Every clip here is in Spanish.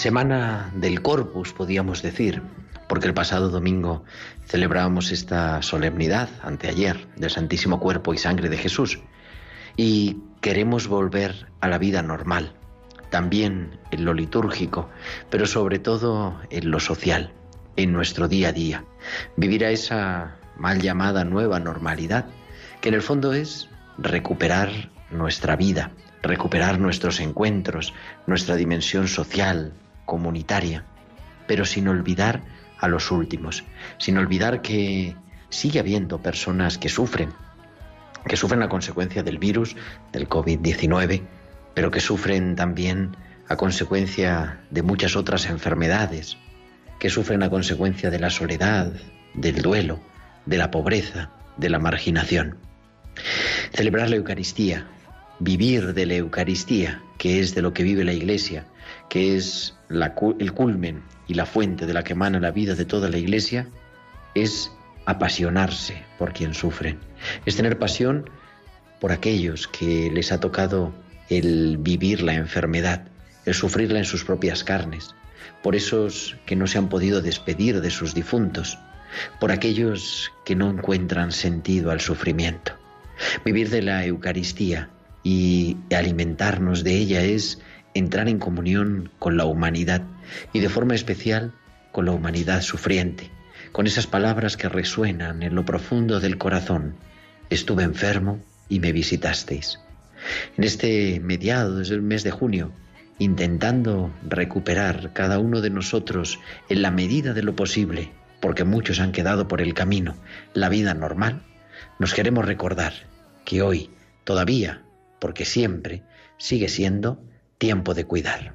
Semana del Corpus, podíamos decir, porque el pasado domingo celebrábamos esta solemnidad, anteayer, del Santísimo Cuerpo y Sangre de Jesús. Y queremos volver a la vida normal, también en lo litúrgico, pero sobre todo en lo social, en nuestro día a día. Vivir a esa mal llamada nueva normalidad, que en el fondo es recuperar nuestra vida, recuperar nuestros encuentros, nuestra dimensión social, comunitaria, pero sin olvidar a los últimos, sin olvidar que sigue habiendo personas que sufren, que sufren a consecuencia del virus, del COVID-19, pero que sufren también a consecuencia de muchas otras enfermedades, que sufren a consecuencia de la soledad, del duelo, de la pobreza, de la marginación. Celebrar la Eucaristía, vivir de la Eucaristía, que es de lo que vive la Iglesia, que es el culmen y la fuente de la que emana la vida de toda la Iglesia, es apasionarse por quien sufre, es tener pasión por aquellos que les ha tocado el vivir la enfermedad, el sufrirla en sus propias carnes, por esos que no se han podido despedir de sus difuntos, por aquellos que no encuentran sentido al sufrimiento. Vivir de la Eucaristía y alimentarnos de ella es entrar en comunión con la humanidad y de forma especial con la humanidad sufriente, con esas palabras que resuenan en lo profundo del corazón. Estuve enfermo y me visitasteis. En este mediado, desde el mes de junio, intentando recuperar cada uno de nosotros en la medida de lo posible, porque muchos han quedado por el camino, la vida normal, nos queremos recordar que hoy, todavía, porque siempre, sigue siendo tiempo de cuidar.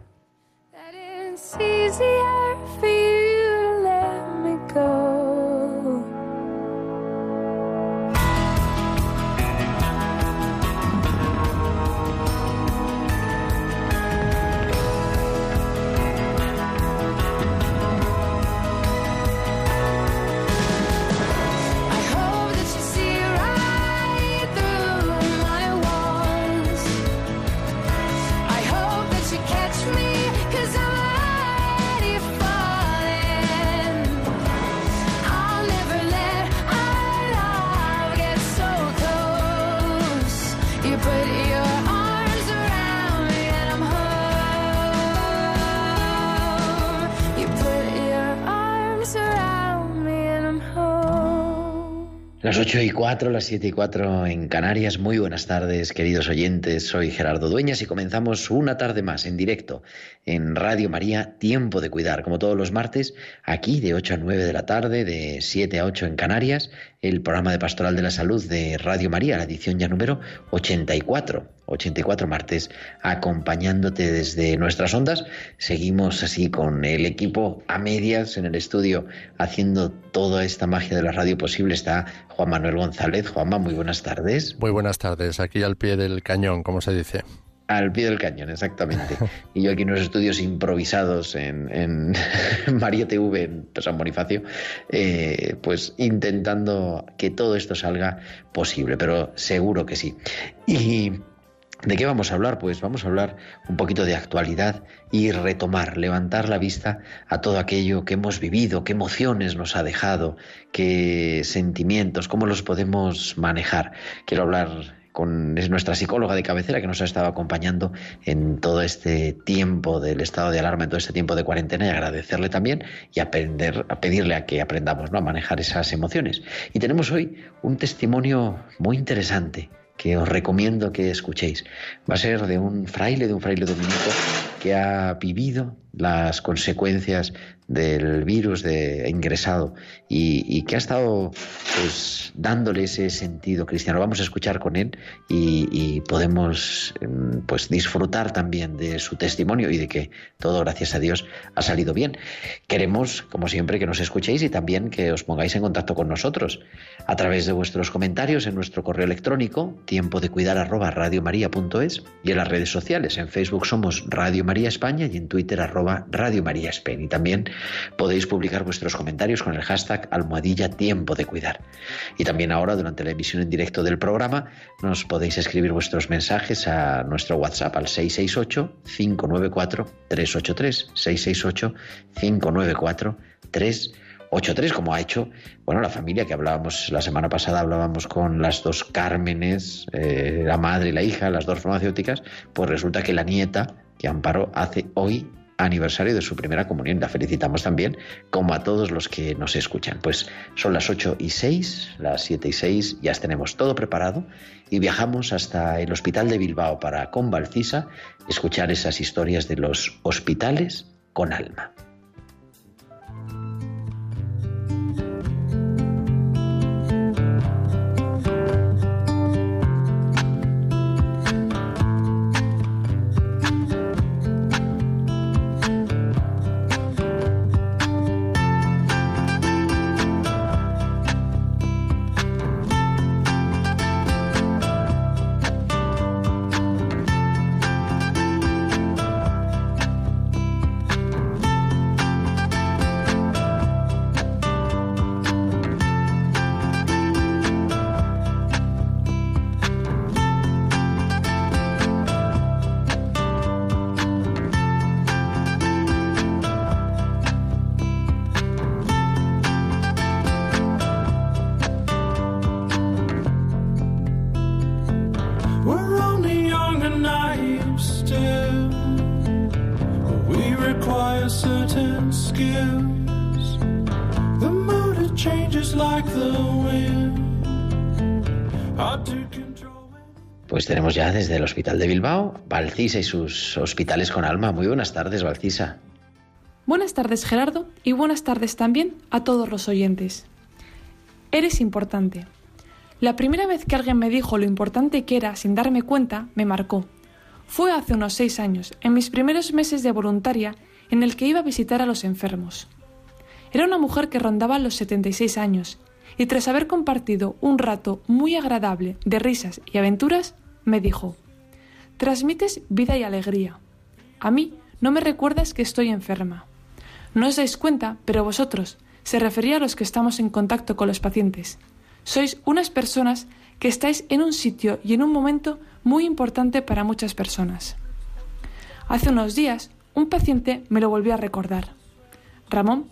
Las 8 y 4, las 7 y 4 en Canarias. Muy buenas tardes, queridos oyentes. Soy Gerardo Dueñas y comenzamos una tarde más en directo en Radio María, Tiempo de Cuidar. Como todos los martes, aquí de 8 a 9 de la tarde, de 7 a 8 en Canarias, el programa de Pastoral de la Salud de Radio María, la edición ya número 84. 84 martes, acompañándote desde nuestras ondas. Seguimos así con el equipo a medias en el estudio, haciendo toda esta magia de la radio posible. Está Juan Manuel González. Juanma, muy buenas tardes. Muy buenas tardes, aquí al pie del cañón, como se dice. Al pie del cañón, exactamente. Y yo aquí en los estudios improvisados en, en María TV, en San Bonifacio, eh, pues intentando que todo esto salga posible, pero seguro que sí. Y ¿De qué vamos a hablar? Pues vamos a hablar un poquito de actualidad y retomar, levantar la vista a todo aquello que hemos vivido, qué emociones nos ha dejado, qué sentimientos, cómo los podemos manejar. Quiero hablar es nuestra psicóloga de cabecera que nos ha estado acompañando en todo este tiempo del estado de alarma, en todo este tiempo de cuarentena y agradecerle también y aprender, a pedirle a que aprendamos ¿no? a manejar esas emociones. Y tenemos hoy un testimonio muy interesante que os recomiendo que escuchéis. Va a ser de un fraile, de un fraile dominico que ha vivido las consecuencias del virus de ingresado y, que ha estado pues dándole ese sentido cristiano. Vamos a escuchar con él y, podemos mm, pues disfrutar también de su testimonio y de que todo, gracias a Dios, ha salido bien. Queremos, como siempre, que nos escuchéis y también que os pongáis en contacto con nosotros a través de vuestros comentarios en nuestro correo electrónico, tiempo de cuidar arroba radiomaria.es y en las redes sociales. En Facebook somos Radio María España y en Twitter arroba Radio María España. Y también podéis publicar vuestros comentarios con el hashtag almohadilla tiempo de cuidar. Y también ahora, durante la emisión en directo del programa, nos podéis escribir vuestros mensajes a nuestro WhatsApp al 668-594-383. 668-594-383, como ha hecho bueno, la familia que hablábamos la semana pasada, hablábamos con las dos Cármenes, eh, la madre y la hija, las dos farmacéuticas, pues resulta que la nieta Amparo hace hoy aniversario de su primera comunión. La felicitamos también, como a todos los que nos escuchan. Pues son las 8 y 6, las 7 y 6, ya tenemos todo preparado y viajamos hasta el Hospital de Bilbao para, con Valcisa, escuchar esas historias de los hospitales con alma. Tenemos ya desde el Hospital de Bilbao, Valcisa y sus hospitales con alma. Muy buenas tardes, Valcisa. Buenas tardes, Gerardo, y buenas tardes también a todos los oyentes. Eres importante. La primera vez que alguien me dijo lo importante que era sin darme cuenta, me marcó. Fue hace unos seis años, en mis primeros meses de voluntaria, en el que iba a visitar a los enfermos. Era una mujer que rondaba los 76 años, y tras haber compartido un rato muy agradable de risas y aventuras, me dijo, transmites vida y alegría. A mí no me recuerdas que estoy enferma. No os dais cuenta, pero vosotros, se refería a los que estamos en contacto con los pacientes, sois unas personas que estáis en un sitio y en un momento muy importante para muchas personas. Hace unos días, un paciente me lo volvió a recordar. Ramón,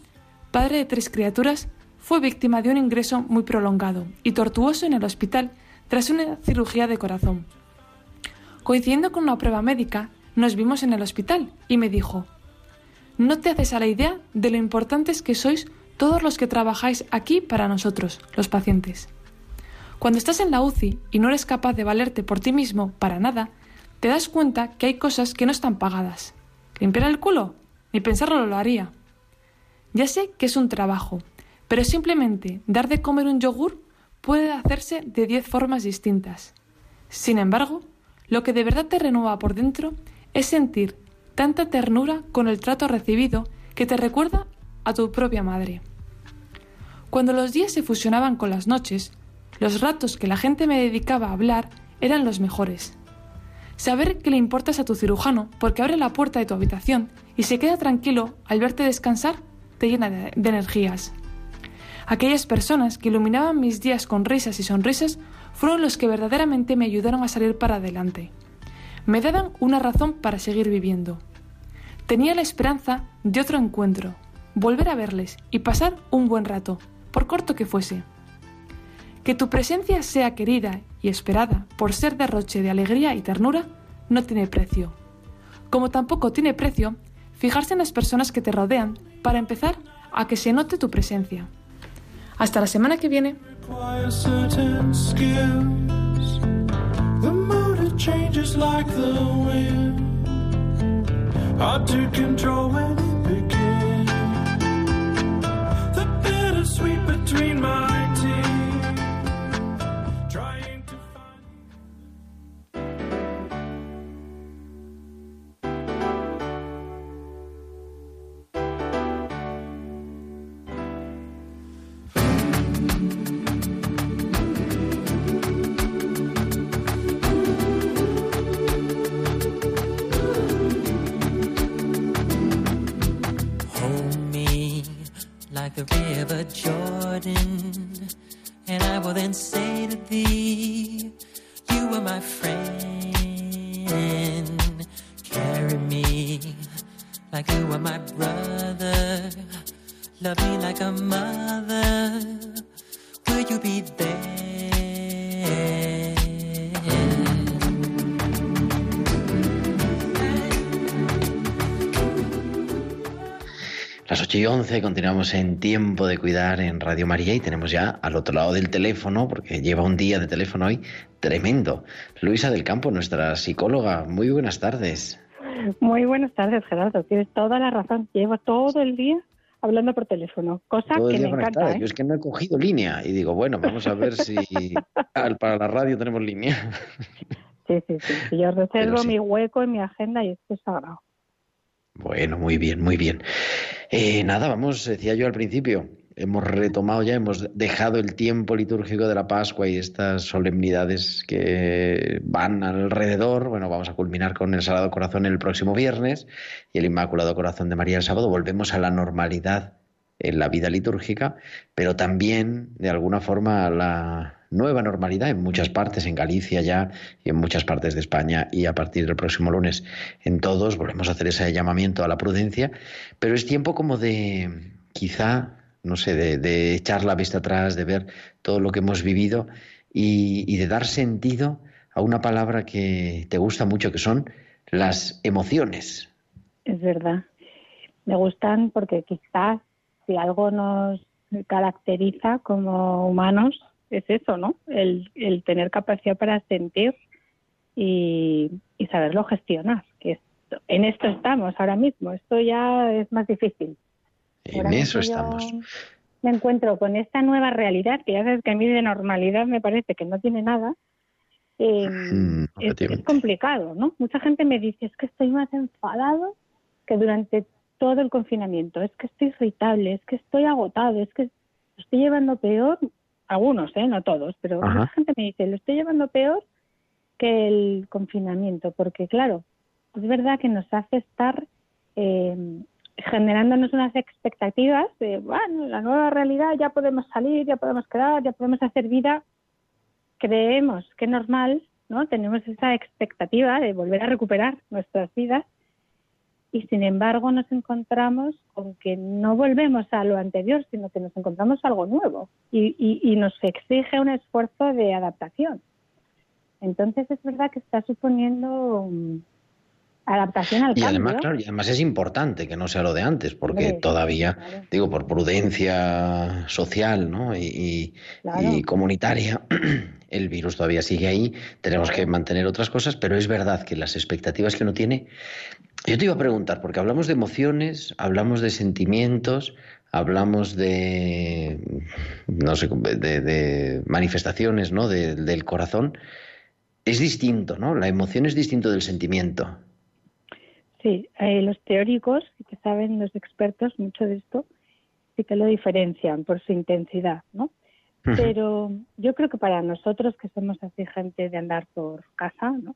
padre de tres criaturas, fue víctima de un ingreso muy prolongado y tortuoso en el hospital tras una cirugía de corazón. Coincidiendo con una prueba médica, nos vimos en el hospital y me dijo, no te haces a la idea de lo importantes que sois todos los que trabajáis aquí para nosotros, los pacientes. Cuando estás en la UCI y no eres capaz de valerte por ti mismo para nada, te das cuenta que hay cosas que no están pagadas. ¿Limpiar el culo? Ni pensarlo lo haría. Ya sé que es un trabajo, pero simplemente dar de comer un yogur puede hacerse de diez formas distintas. Sin embargo, lo que de verdad te renueva por dentro es sentir tanta ternura con el trato recibido que te recuerda a tu propia madre. Cuando los días se fusionaban con las noches, los ratos que la gente me dedicaba a hablar eran los mejores. Saber que le importas a tu cirujano porque abre la puerta de tu habitación y se queda tranquilo al verte descansar te llena de, energías. Aquellas personas que iluminaban mis días con risas y sonrisas fueron los que verdaderamente me ayudaron a salir para adelante. Me daban una razón para seguir viviendo. Tenía la esperanza de otro encuentro, volver a verles y pasar un buen rato, por corto que fuese. Que tu presencia sea querida y esperada por ser derroche de alegría y ternura no tiene precio. Como tampoco tiene precio fijarse en las personas que te rodean para empezar a que se note tu presencia. Hasta la semana que viene. Require certain skills. The it changes like the wind. Hard to control when it begins. Y 11 continuamos en Tiempo de Cuidar en Radio María y tenemos ya al otro lado del teléfono, porque lleva un día de teléfono hoy tremendo. Luisa del Campo, nuestra psicóloga. Muy buenas tardes. Muy buenas tardes, Gerardo. Tienes toda la razón. Llevo todo el día hablando por teléfono, cosa Todo que día me encanta. ¿eh? Yo es que no he cogido línea y digo, bueno, vamos a ver si para la radio tenemos línea. Sí, sí, sí. sí. Yo reservo sí. mi hueco en mi agenda y esto es sagrado. Bueno, muy bien, muy bien. Eh, nada, vamos, decía yo al principio, hemos retomado ya, hemos dejado el tiempo litúrgico de la Pascua y estas solemnidades que van alrededor. Bueno, vamos a culminar con el Sagrado Corazón el próximo viernes y el Inmaculado Corazón de María el sábado. Volvemos a la normalidad en la vida litúrgica, pero también de alguna forma a la nueva normalidad en muchas partes, en Galicia ya y en muchas partes de España y a partir del próximo lunes en todos volvemos a hacer ese llamamiento a la prudencia, pero es tiempo como de quizá, no sé, de, echar la vista atrás, de ver todo lo que hemos vivido y, y de dar sentido a una palabra que te gusta mucho, que son las emociones. Es verdad. Me gustan porque quizás si algo nos caracteriza como humanos es eso, ¿no? El, el tener capacidad para sentir y, y saberlo gestionar. Que esto- en esto estamos ahora mismo. Esto ya es más difícil. En Ahora eso estamos. Me encuentro con esta nueva realidad, que ya sabes que a mí de normalidad me parece que no tiene nada. eh, Mm, es, es complicado, ¿no? Mucha gente me dice, es que estoy más enfadado que durante todo el confinamiento, es que estoy irritable, es que estoy agotado, es que estoy llevando peor, algunos, ¿eh? No todos, pero Ajá. mucha gente me dice, lo estoy llevando peor que el confinamiento, porque claro, es verdad que nos hace estar eh, generándonos unas expectativas de, bueno, la nueva realidad, ya podemos salir, ya podemos quedar, ya podemos hacer vida. Creemos que es normal, ¿no? Tenemos esa expectativa de volver a recuperar nuestras vidas y sin embargo nos encontramos con que no volvemos a lo anterior, sino que nos encontramos algo nuevo y, y, y nos exige un esfuerzo de adaptación. Entonces es verdad que está suponiendo mm, adaptación al Y cambio. además, claro, y además es importante que no sea lo de antes, porque todavía, claro. digo, por prudencia social ¿no? y, y- Claro. y comunitaria, el virus todavía sigue ahí, tenemos que mantener otras cosas, pero es verdad que las expectativas que uno tiene... Yo te iba a preguntar, porque hablamos de emociones, hablamos de sentimientos, hablamos de, no sé, de, manifestaciones ¿no? de- del corazón. Es distinto, ¿no? La emoción es distinto del sentimiento. Sí, eh, los teóricos, que saben los expertos mucho de esto, sí que lo diferencian por su intensidad, ¿no? Pero yo creo que para nosotros que somos así gente de andar por casa, ¿no?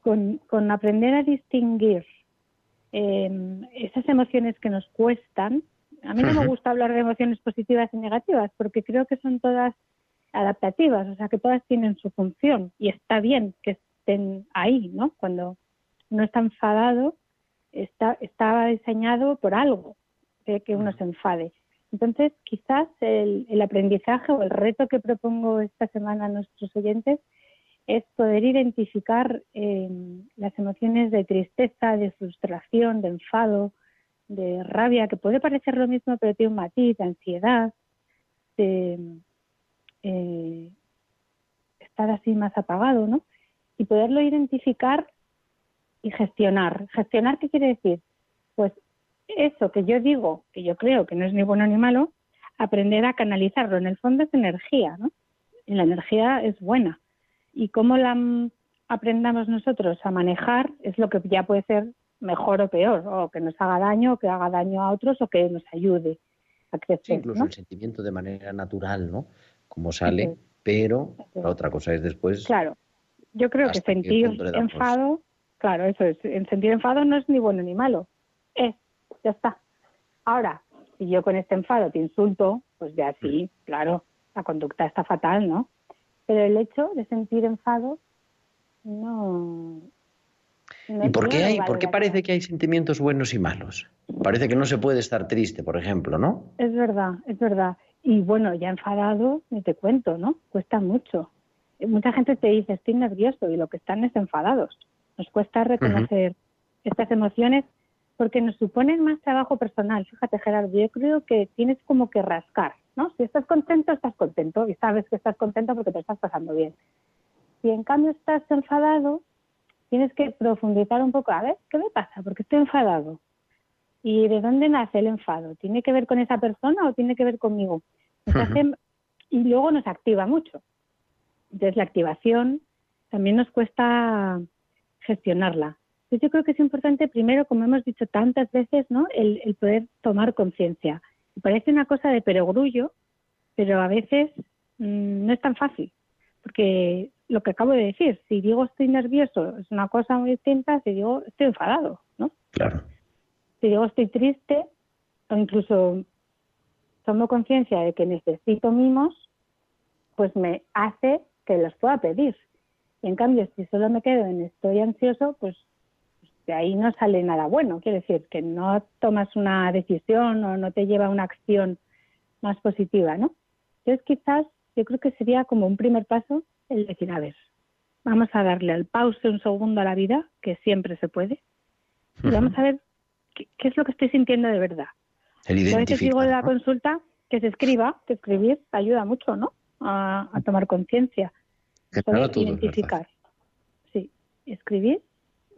Con, con aprender a distinguir eh, esas emociones que nos cuestan, a mí no me gusta hablar de emociones positivas y negativas porque creo que son todas adaptativas, o sea que todas tienen su función y está bien que estén ahí, ¿no? Cuando uno está enfadado, está, estaba diseñado por algo de que uno se enfade. Entonces, quizás el, el aprendizaje o el reto que propongo esta semana a nuestros oyentes es poder identificar eh, las emociones de tristeza, de frustración, de enfado, de rabia, que puede parecer lo mismo, pero tiene un matiz, de ansiedad, de eh, estar así más apagado, ¿no? Y poderlo identificar y gestionar. ¿Gestionar qué quiere decir? Pues eso que yo digo, que yo creo que no es ni bueno ni malo, aprender a canalizarlo. En el fondo es energía, ¿no? Y la energía es buena. Y cómo la mm, aprendamos nosotros a manejar es lo que ya puede ser mejor o peor, o que nos haga daño, o que haga daño a otros, o que nos ayude a Sí, crecer. incluso ¿no? el sentimiento de manera natural, ¿no? Como sale, pero la otra cosa es después. Claro, yo creo que ¿Hasta qué sentir enfado, claro, eso es, en sentir enfado no es ni bueno ni malo, es, ya está. Ahora, si yo con este enfado te insulto, pues ya sí, claro, la conducta está fatal, ¿no? Pero el hecho de sentir enfado no... no ¿Y por qué, hay, por qué parece que hay sentimientos buenos y malos? Parece que no se puede estar triste, por ejemplo, ¿no? Es verdad, es verdad. Y bueno, ya enfadado, ni te cuento, ¿no? Cuesta mucho. Eh, Mucha gente te dice, estoy nervioso, y lo que están es enfadados. Nos cuesta reconocer estas emociones porque nos suponen más trabajo personal. Fíjate, Gerardo, yo creo que tienes como que rascar, ¿no? Si estás contento, estás contento y sabes que estás contento porque te estás pasando bien. Si en cambio estás enfadado, tienes que profundizar un poco. A ver, ¿qué me pasa? ¿Por qué estoy enfadado? ¿Y de dónde nace el enfado? ¿Tiene que ver con esa persona o tiene que ver conmigo? Hace- y luego nos activa mucho. Entonces, la activación también nos cuesta gestionarla. Entonces, yo creo que es importante, primero, como hemos dicho tantas veces, ¿no? el, el poder tomar conciencia. Parece una cosa de perogrullo, pero a veces mm, no es tan fácil. Porque lo que acabo de decir, si digo estoy nervioso, es una cosa muy distinta si digo estoy enfadado, ¿no? Claro. si digo estoy triste o incluso tomo conciencia de que necesito mimos, pues me hace que los pueda pedir. Y en cambio, si solo me quedo en estoy ansioso, pues de ahí no sale nada bueno. Quiere decir que no tomas una decisión o no te lleva a una acción más positiva, ¿no? Entonces, quizás yo creo que sería como un primer paso el decir, a ver, vamos a darle al pause un segundo a la vida, que siempre se puede, y vamos a ver qué, qué es lo que estoy sintiendo de verdad. Yo a veces digo en la consulta que se escriba, que escribir ayuda mucho, ¿no? A, a tomar conciencia, claro, es identificar. Sí, escribir,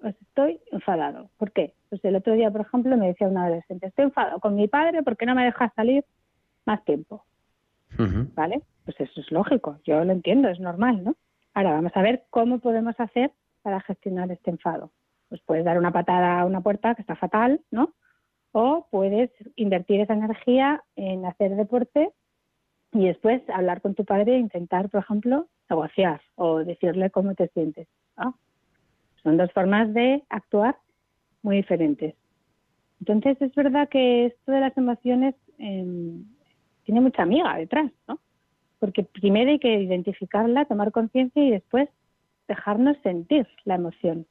estoy enfadado. ¿Por qué? Pues el otro día, por ejemplo, me decía una adolescente, estoy enfadado con mi padre porque no me deja salir más tiempo. ¿vale? Pues eso es lógico, yo lo entiendo, es normal, ¿no? Ahora vamos a ver cómo podemos hacer para gestionar este enfado. Pues puedes dar una patada a una puerta que está fatal, ¿no? O puedes invertir esa energía en hacer deporte y después hablar con tu padre e intentar, por ejemplo, negociar o decirle cómo te sientes. ¿no? Son dos formas de actuar muy diferentes. Entonces es verdad que esto de las emociones em, tiene mucha amiga detrás, ¿no? Porque primero hay que identificarla, tomar conciencia y después dejarnos sentir la emoción.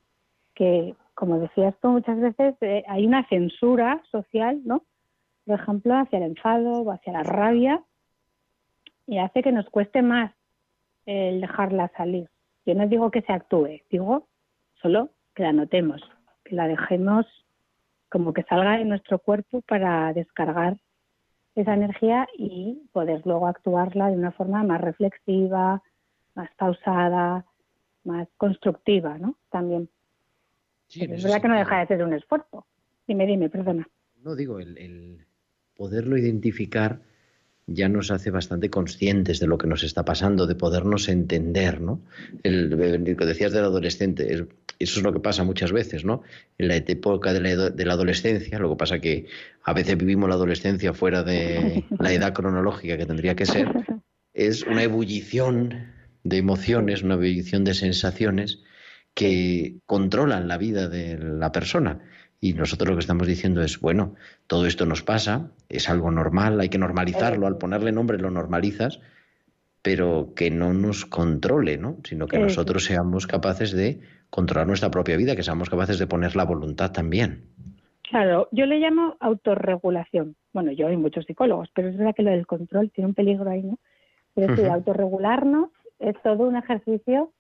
Que, como decías tú muchas veces, eh, hay una censura social, ¿no? Por ejemplo, hacia el enfado o hacia la rabia y hace que nos cueste más el dejarla salir. Yo no digo que se actúe, digo solo que la notemos, que la dejemos como que salga de nuestro cuerpo para descargar esa energía y poder luego actuarla de una forma más reflexiva, más pausada, más constructiva, ¿no? También. Sí, es verdad que no deja de ser un esfuerzo. Dime, dime, perdona. No digo, el, el poderlo identificar ya nos hace bastante conscientes de lo que nos está pasando, de podernos entender, ¿no? El, lo que decías del adolescente, es- eso es lo que pasa muchas veces, ¿no? En la época de la, de la adolescencia, lo que pasa que a veces vivimos la adolescencia fuera de la edad cronológica que tendría que ser, es una ebullición de emociones, una ebullición de sensaciones que controlan la vida de la persona. Y nosotros lo que estamos diciendo es, bueno, todo esto nos pasa, es algo normal, hay que normalizarlo, al ponerle nombre lo normalizas, pero que no nos controle, ¿no? Sino que nosotros seamos capaces de controlar nuestra propia vida, que seamos capaces de poner la voluntad también. Claro, yo le llamo autorregulación. Bueno, yo y muchos psicólogos, pero es verdad que lo del control tiene un peligro ahí, ¿no? Pero sí, Ujú. autorregularnos es todo un ejercicio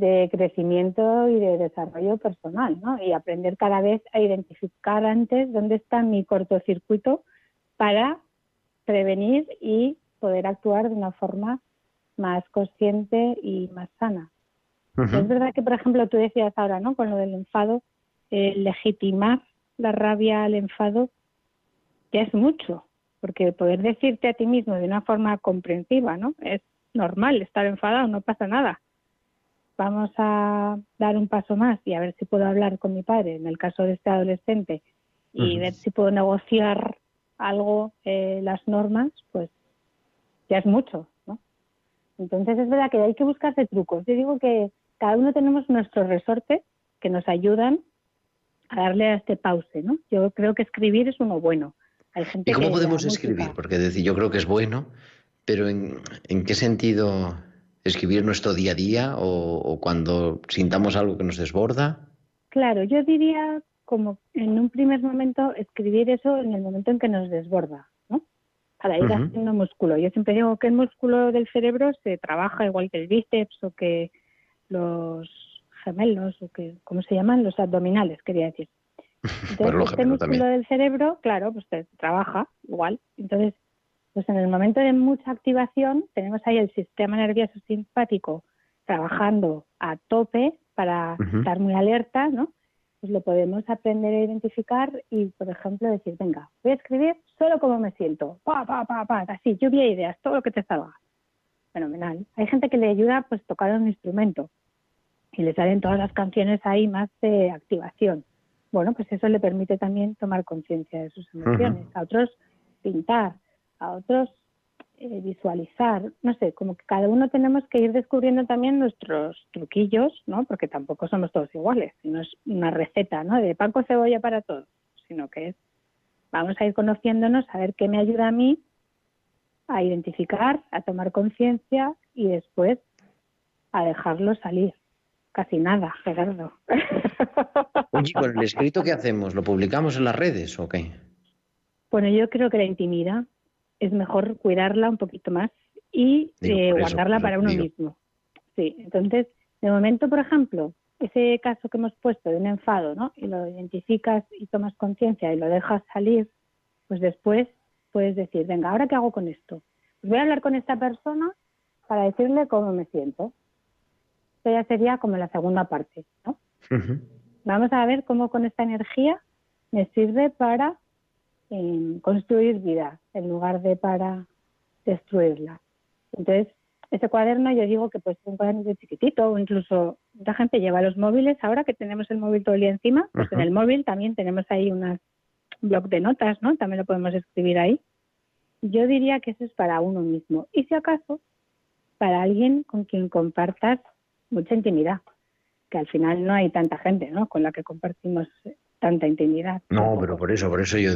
de crecimiento y de desarrollo personal, ¿no? Y aprender cada vez a identificar antes dónde está mi cortocircuito para prevenir y poder actuar de una forma más consciente y más sana. Es verdad que, por ejemplo, tú decías ahora, ¿no? Con lo del enfado, eh, legitimar la rabia al enfado ya es mucho, porque poder decirte a ti mismo de una forma comprensiva, ¿no? Es normal estar enfadado, no pasa nada. Vamos a dar un paso más y a ver si puedo hablar con mi padre, en el caso de este adolescente, y ver si puedo negociar algo, eh, las normas, pues ya es mucho, ¿no? Entonces es verdad que hay que buscarse trucos. Yo digo que cada uno tenemos nuestros resortes que nos ayudan a darle a este pause, ¿no? Yo creo que escribir es uno bueno. Hay gente ¿Y cómo que podemos música- escribir? Porque decir, yo creo que es bueno, pero ¿en, en qué sentido escribir nuestro día a día o, o cuando sintamos algo que nos desborda? Claro, yo diría como en un primer momento escribir eso en el momento en que nos desborda, ¿no? Para ir Ujú. haciendo músculo. Yo siempre digo que el músculo del cerebro se trabaja igual que el bíceps o que los gemelos o que, ¿cómo se llaman? Los abdominales, quería decir. Entonces, Bueno, este músculo también. del cerebro, claro, pues trabaja igual. Entonces, pues en el momento de mucha activación, tenemos ahí el sistema nervioso simpático trabajando a tope para estar muy alerta, ¿no? Pues lo podemos aprender a identificar y, por ejemplo, decir, venga, voy a escribir solo como me siento, pa, pa, pa, pa, así, lluvia de ideas, todo lo que te salga. Fenomenal. Hay gente que le ayuda, pues, tocar un instrumento y le salen todas las canciones ahí más de activación. Bueno, pues eso le permite también tomar conciencia de sus emociones. A otros pintar, a otros eh, visualizar, no sé, como que cada uno tenemos que ir descubriendo también nuestros truquillos, ¿no? Porque tampoco somos todos iguales, no es una receta, ¿no? De pan con cebolla para todos, sino que es, vamos a ir conociéndonos, a ver qué me ayuda a mí a identificar, a tomar conciencia y después a dejarlo salir. Casi nada, Gerardo. Oye, con el escrito que hacemos, ¿lo publicamos en las redes o qué? Bueno, yo creo que la intimidad es mejor cuidarla un poquito más y Digo, eh, eso, guardarla para uno digo. mismo. Sí, entonces, de momento, por ejemplo, ese caso que hemos puesto de un enfado, ¿no? Y lo identificas y tomas conciencia y lo dejas salir, pues después puedes decir, venga, ¿ahora qué hago con esto? Pues voy a hablar con esta persona para decirle cómo me siento. Esto ya sería como la segunda parte, ¿no? Vamos a ver cómo con esta energía me sirve para eh, construir vida en lugar de para destruirla. Entonces, ese cuaderno yo digo que puede ser un cuaderno de chiquitito o incluso mucha gente lleva los móviles. Ahora que tenemos el móvil todo el día encima, pues en el móvil también tenemos ahí un blog de notas, ¿no? También lo podemos escribir ahí. Yo diría que eso es para uno mismo. Y si acaso, para alguien con quien compartas mucha intimidad, que al final no hay tanta gente, ¿no? Con la que compartimos eh, tanta intimidad. No, tampoco. pero por eso, por eso yo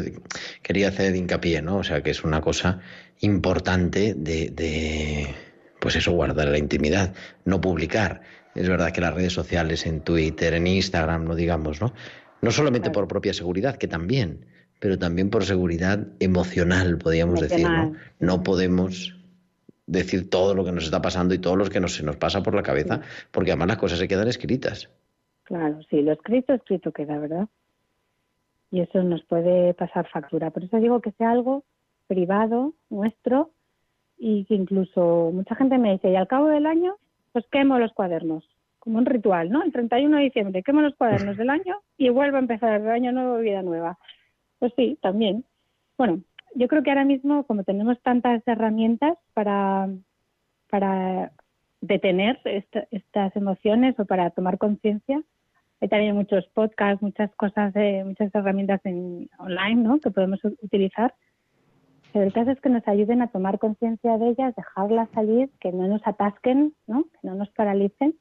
quería hacer hincapié, ¿no? O sea, que es una cosa importante de, de, pues eso, guardar la intimidad, no publicar. Es verdad que las redes sociales, en Twitter, en Instagram, no digamos, ¿no? No solamente por propia seguridad, que también, pero también por seguridad emocional, podríamos decir, ¿no? No podemos decir todo lo que nos está pasando y todo lo que nos, se nos pasa por la cabeza, porque además las cosas se quedan escritas. Claro, sí, lo escrito, escrito queda, ¿verdad? Y eso nos puede pasar factura. Por eso digo que sea algo privado, nuestro, y que incluso mucha gente me dice, y al cabo del año, pues quemo los cuadernos, como un ritual, ¿no? El 31 de diciembre quemo los cuadernos del año y vuelvo a empezar el año nuevo, vida nueva. Pues sí, también. Bueno, yo creo que ahora mismo, como tenemos tantas herramientas para, para detener esta- estas emociones o para tomar conciencia, hay también muchos podcasts, muchas cosas, muchas herramientas en, online que podemos utilizar. Pero el caso es que nos ayuden a tomar conciencia de ellas, dejarlas salir, que no nos atasquen, ¿no? que no nos paralicen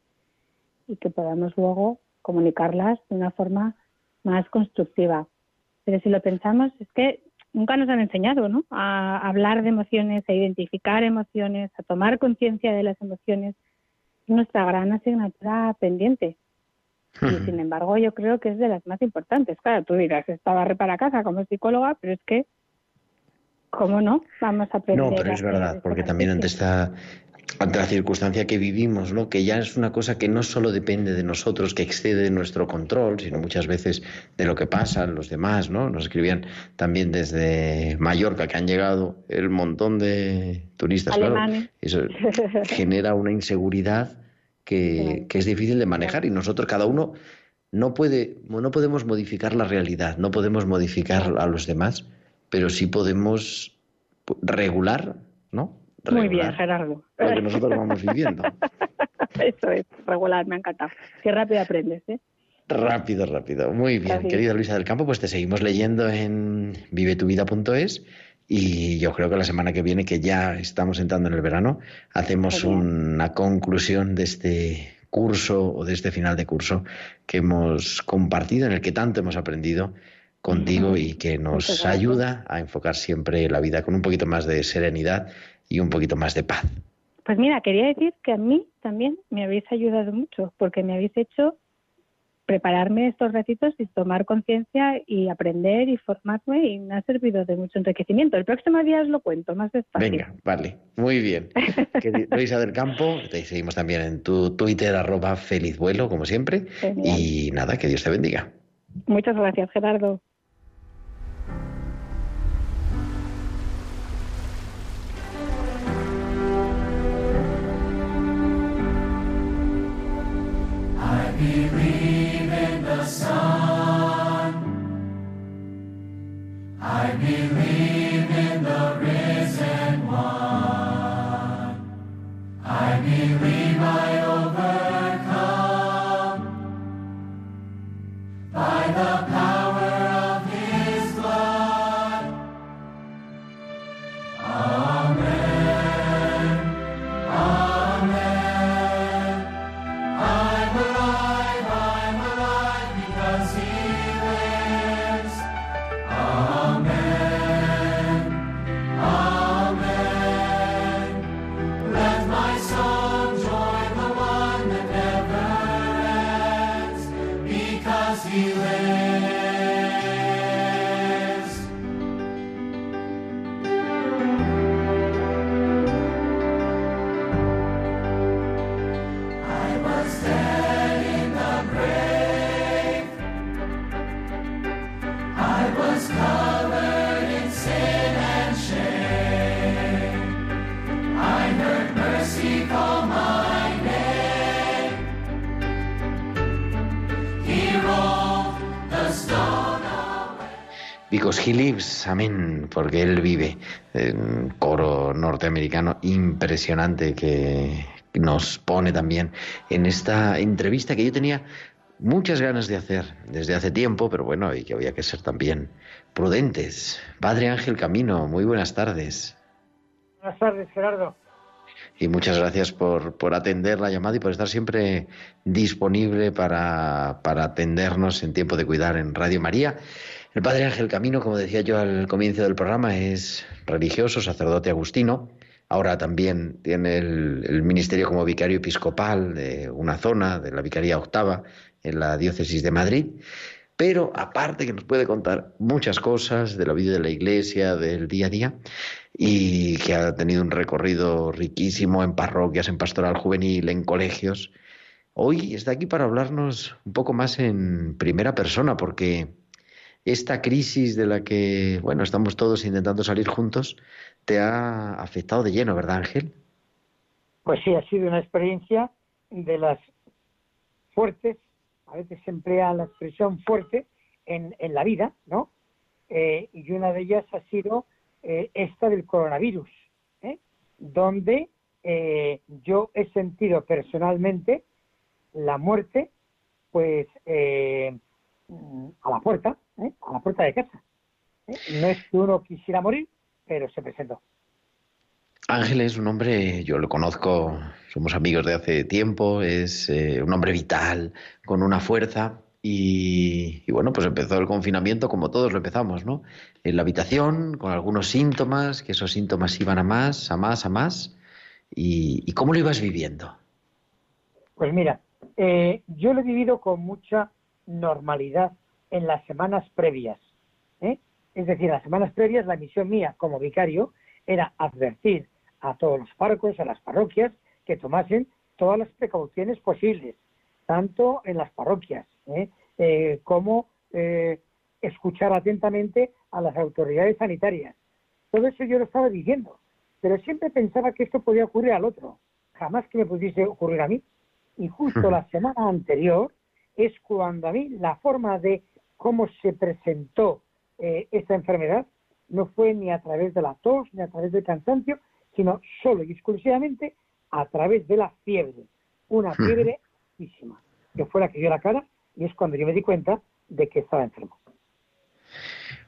y que podamos luego comunicarlas de una forma más constructiva. Pero si lo pensamos, es que nunca nos han enseñado ¿no? a hablar de emociones, a identificar emociones, a tomar conciencia de las emociones. Es nuestra gran asignatura pendiente. Y sin embargo, yo creo que es de las más importantes. Claro, tú dirás, estaba re para casa como psicóloga, pero es que, ¿cómo no? Vamos a aprender. No, pero es verdad, este porque también ante esta ante la circunstancia que vivimos, ¿no? que ya es una cosa que no solo depende de nosotros, que excede de nuestro control, sino muchas veces de lo que pasa en los demás, ¿no? Nos escribían también desde Mallorca que han llegado el montón de turistas, claro. Eso genera una inseguridad que, es difícil de manejar y nosotros cada uno no puede no podemos modificar la realidad, no podemos modificar a los demás, pero sí podemos regular, ¿no? Muy bien, Gerardo. lo que nosotros vamos viviendo. Eso es, regular, me ha encantado. Qué rápido aprendes, ¿eh? Rápido, rápido. Muy bien, Gracias. querida Luisa del Campo, pues te seguimos leyendo en vivetuvida.es y yo creo que la semana que viene, que ya estamos entrando en el verano, hacemos una conclusión de este curso o de este final de curso que hemos compartido, en el que tanto hemos aprendido contigo y que nos ayuda a enfocar siempre la vida con un poquito más de serenidad y un poquito más de paz. Pues mira, quería decir que a mí también me habéis ayudado mucho, porque me habéis hecho prepararme estos ratitos y tomar conciencia y aprender y formarme y me ha servido de mucho enriquecimiento. El próximo día os lo cuento más despacio. Venga, vale, muy bien. Luisa del Campo, te seguimos también en tu Twitter, arroba feliz vuelo, como siempre. Genial. Y nada, que Dios te bendiga. Muchas gracias, Gerardo. He lives, amén, porque él vive. Un coro norteamericano impresionante que nos pone también en esta entrevista que yo tenía muchas ganas de hacer desde hace tiempo, pero bueno, y que había que ser también prudentes. Padre Ángel Camino, muy buenas tardes. Buenas tardes, Gerardo. Y muchas gracias por, por atender la llamada y por estar siempre disponible para, para atendernos en tiempo de cuidar en Radio María. El Padre Ángel Camino, como decía yo al comienzo del programa, es religioso, sacerdote agustino. Ahora también tiene el, el ministerio como vicario episcopal de una zona, de la Vicaría Octava, en la diócesis de Madrid. Pero aparte que nos puede contar muchas cosas de la vida de la iglesia, del día a día, y que ha tenido un recorrido riquísimo en parroquias, en pastoral juvenil, en colegios. Hoy está aquí para hablarnos un poco más en primera persona, porque esta crisis de la que, bueno, estamos todos intentando salir juntos, te ha afectado de lleno, ¿verdad, Ángel? Pues sí, ha sido una experiencia de las fuertes, a veces se emplea la expresión fuerte en, en la vida, ¿no? Eh, y una de ellas ha sido eh, esta del coronavirus, ¿eh? donde eh, yo he sentido personalmente la muerte, pues, eh, a la puerta, a la puerta de casa. No es que uno quisiera morir, pero se presentó. Ángel es un hombre, yo lo conozco, somos amigos de hace tiempo, es eh, un hombre vital, con una fuerza. Y, bueno, pues empezó el confinamiento como todos lo empezamos, ¿no? En la habitación, con algunos síntomas, que esos síntomas iban a más, a más, a más. ¿Y, y cómo lo ibas viviendo? Pues mira, Eh, yo lo he vivido con mucha normalidad en las semanas previas. ¿eh? Es decir, las semanas previas la misión mía como vicario era advertir a todos los párrocos, a las parroquias, que tomasen todas las precauciones posibles, tanto en las parroquias ¿eh? Eh, como eh, escuchar atentamente a las autoridades sanitarias. Todo eso yo lo estaba diciendo, pero siempre pensaba que esto podía ocurrir al otro, jamás que me pudiese ocurrir a mí. Y justo la semana anterior es cuando a mí la forma de cómo se presentó esta enfermedad no fue ni a través de la tos, ni a través del cansancio, sino solo y exclusivamente a través de la fiebre. Una fiebre altísima, que fue la que dio la cara, y es cuando yo me di cuenta de que estaba enfermo.